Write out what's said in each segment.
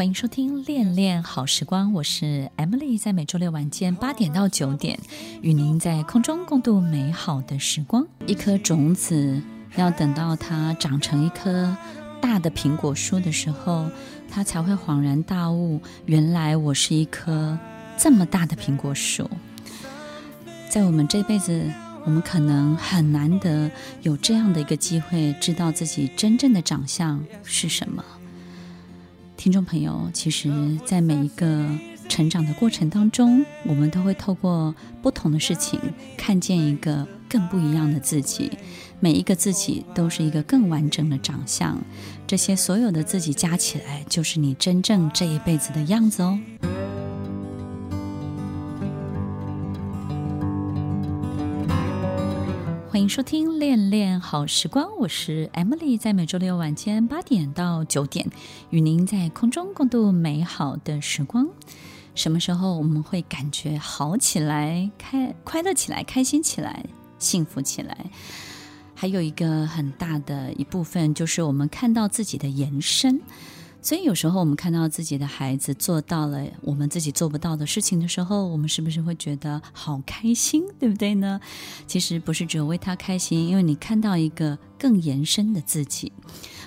欢迎收听《恋恋好时光》，我是 Emily，在每周六晚间八点到九点，与您在空中共度美好的时光。一颗种子要等到它长成一棵大的苹果树的时候，它才会恍然大悟，原来我是一棵这么大的苹果树。在我们这辈子，我们可能很难得有这样的一个机会，知道自己真正的长相是什么。听众朋友，其实，在每一个成长的过程当中，我们都会透过不同的事情，看见一个更不一样的自己。每一个自己都是一个更完整的长相。这些所有的自己加起来，就是你真正这一辈子的样子哦。欢迎收听《恋恋好时光》，我是 Emily，在每周六晚间八点到九点，与您在空中共度美好的时光。什么时候我们会感觉好起来、开快乐起来、开心起来、幸福起来？还有一个很大的一部分，就是我们看到自己的延伸。所以有时候我们看到自己的孩子做到了我们自己做不到的事情的时候，我们是不是会觉得好开心，对不对呢？其实不是只有为他开心，因为你看到一个更延伸的自己。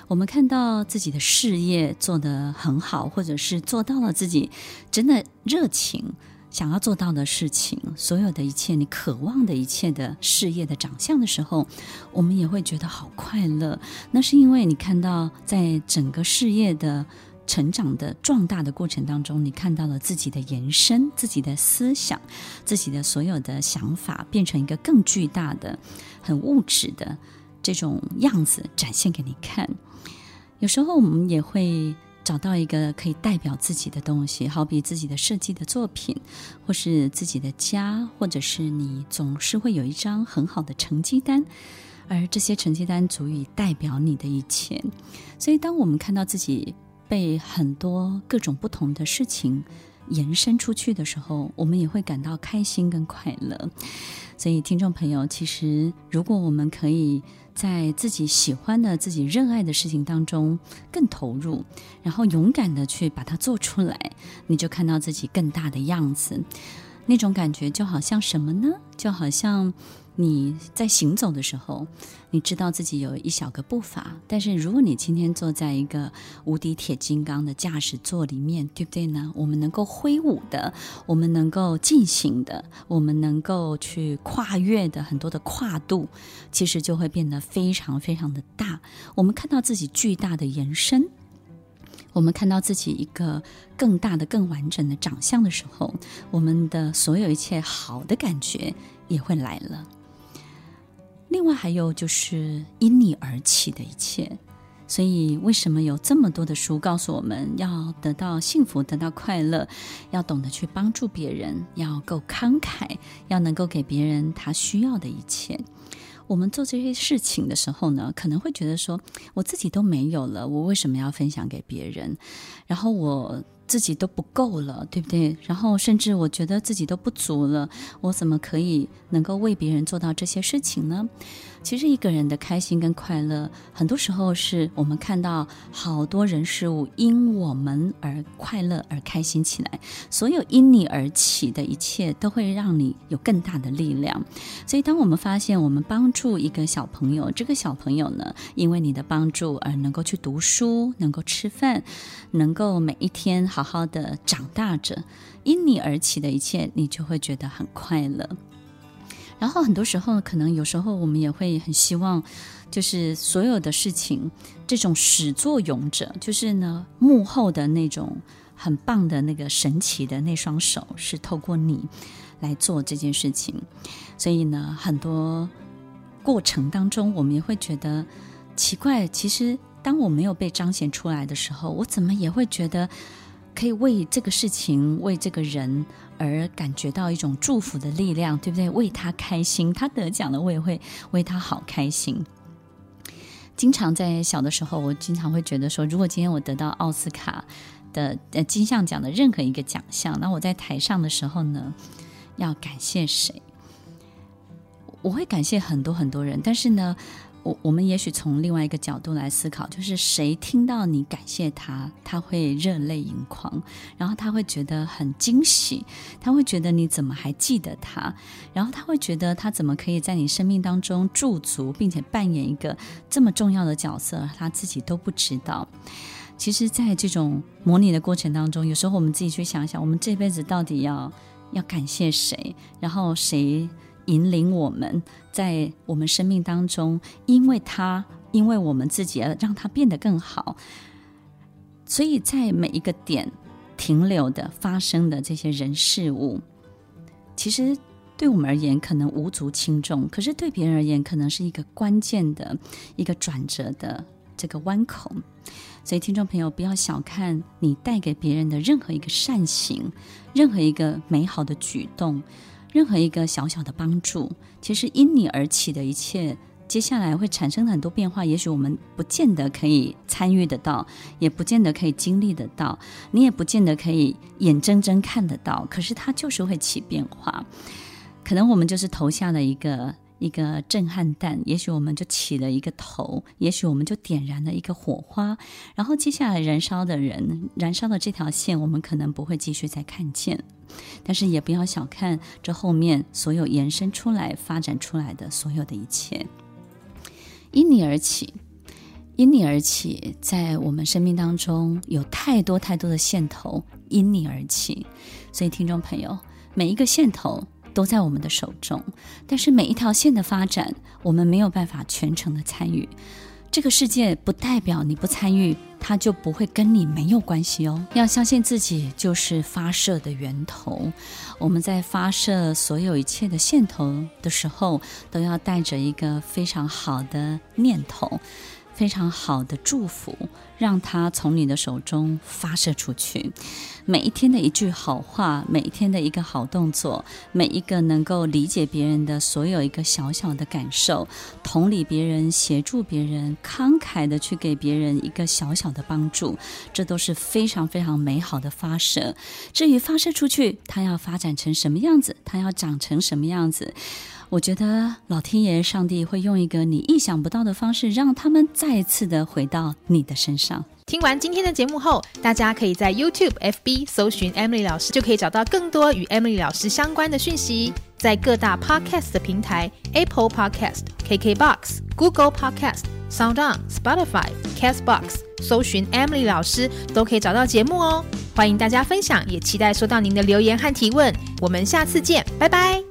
我们看到自己的事业做得很好，或者是做到了自己真的热情。想要做到的事情，所有的一切，你渴望的一切的事业的长相的时候，我们也会觉得好快乐。那是因为你看到，在整个事业的成长的壮大的过程当中，你看到了自己的延伸，自己的思想，自己的所有的想法，变成一个更巨大的、很物质的这种样子展现给你看。有时候我们也会。找到一个可以代表自己的东西，好比自己的设计的作品，或是自己的家，或者是你总是会有一张很好的成绩单，而这些成绩单足以代表你的一切。所以，当我们看到自己被很多各种不同的事情延伸出去的时候，我们也会感到开心跟快乐。所以，听众朋友，其实如果我们可以。在自己喜欢的、自己热爱的事情当中更投入，然后勇敢的去把它做出来，你就看到自己更大的样子。那种感觉就好像什么呢？就好像。你在行走的时候，你知道自己有一小个步伐，但是如果你今天坐在一个无敌铁金刚的驾驶座里面，对不对呢？我们能够挥舞的，我们能够进行的，我们能够去跨越的很多的跨度，其实就会变得非常非常的大。我们看到自己巨大的延伸，我们看到自己一个更大的、更完整的长相的时候，我们的所有一切好的感觉也会来了。另外还有就是因你而起的一切，所以为什么有这么多的书告诉我们要得到幸福、得到快乐，要懂得去帮助别人，要够慷慨，要能够给别人他需要的一切。我们做这些事情的时候呢，可能会觉得说，我自己都没有了，我为什么要分享给别人？然后我。自己都不够了，对不对？然后甚至我觉得自己都不足了，我怎么可以能够为别人做到这些事情呢？其实一个人的开心跟快乐，很多时候是我们看到好多人事物因我们而快乐而开心起来，所有因你而起的一切都会让你有更大的力量。所以当我们发现我们帮助一个小朋友，这个小朋友呢，因为你的帮助而能够去读书，能够吃饭，能够每一天好好的长大着，因你而起的一切，你就会觉得很快乐。然后很多时候，可能有时候我们也会很希望，就是所有的事情，这种始作俑者，就是呢幕后的那种很棒的那个神奇的那双手，是透过你来做这件事情。所以呢，很多过程当中，我们也会觉得奇怪。其实，当我没有被彰显出来的时候，我怎么也会觉得。可以为这个事情、为这个人而感觉到一种祝福的力量，对不对？为他开心，他得奖了，我也会为他好开心。经常在小的时候，我经常会觉得说，如果今天我得到奥斯卡的呃金像奖的任何一个奖项，那我在台上的时候呢，要感谢谁？我会感谢很多很多人，但是呢。我我们也许从另外一个角度来思考，就是谁听到你感谢他，他会热泪盈眶，然后他会觉得很惊喜，他会觉得你怎么还记得他，然后他会觉得他怎么可以在你生命当中驻足，并且扮演一个这么重要的角色，他自己都不知道。其实，在这种模拟的过程当中，有时候我们自己去想想，我们这辈子到底要要感谢谁，然后谁？引领我们在我们生命当中，因为他，因为我们自己而让他变得更好。所以在每一个点停留的、发生的这些人事物，其实对我们而言可能无足轻重，可是对别人而言，可能是一个关键的一个转折的这个弯口。所以，听众朋友，不要小看你带给别人的任何一个善行，任何一个美好的举动。任何一个小小的帮助，其实因你而起的一切，接下来会产生很多变化。也许我们不见得可以参与得到，也不见得可以经历得到，你也不见得可以眼睁睁看得到。可是它就是会起变化。可能我们就是投下了一个。一个震撼弹，也许我们就起了一个头，也许我们就点燃了一个火花，然后接下来燃烧的人，燃烧的这条线，我们可能不会继续再看见，但是也不要小看这后面所有延伸出来、发展出来的所有的一切，因你而起，因你而起，在我们生命当中有太多太多的线头因你而起，所以听众朋友，每一个线头。都在我们的手中，但是每一条线的发展，我们没有办法全程的参与。这个世界不代表你不参与，它就不会跟你没有关系哦。要相信自己就是发射的源头。我们在发射所有一切的线头的时候，都要带着一个非常好的念头。非常好的祝福，让它从你的手中发射出去。每一天的一句好话，每一天的一个好动作，每一个能够理解别人的所有一个小小的感受，同理别人，协助别人，慷慨的去给别人一个小小的帮助，这都是非常非常美好的发射。至于发射出去，它要发展成什么样子，它要长成什么样子？我觉得老天爷、上帝会用一个你意想不到的方式，让他们再次的回到你的身上。听完今天的节目后，大家可以在 YouTube、FB 搜寻 Emily 老师，就可以找到更多与 Emily 老师相关的讯息。在各大 Podcast 的平台，Apple Podcast、KKBox、Google Podcast、SoundOn、Spotify、Castbox，搜寻 Emily 老师都可以找到节目哦。欢迎大家分享，也期待收到您的留言和提问。我们下次见，拜拜。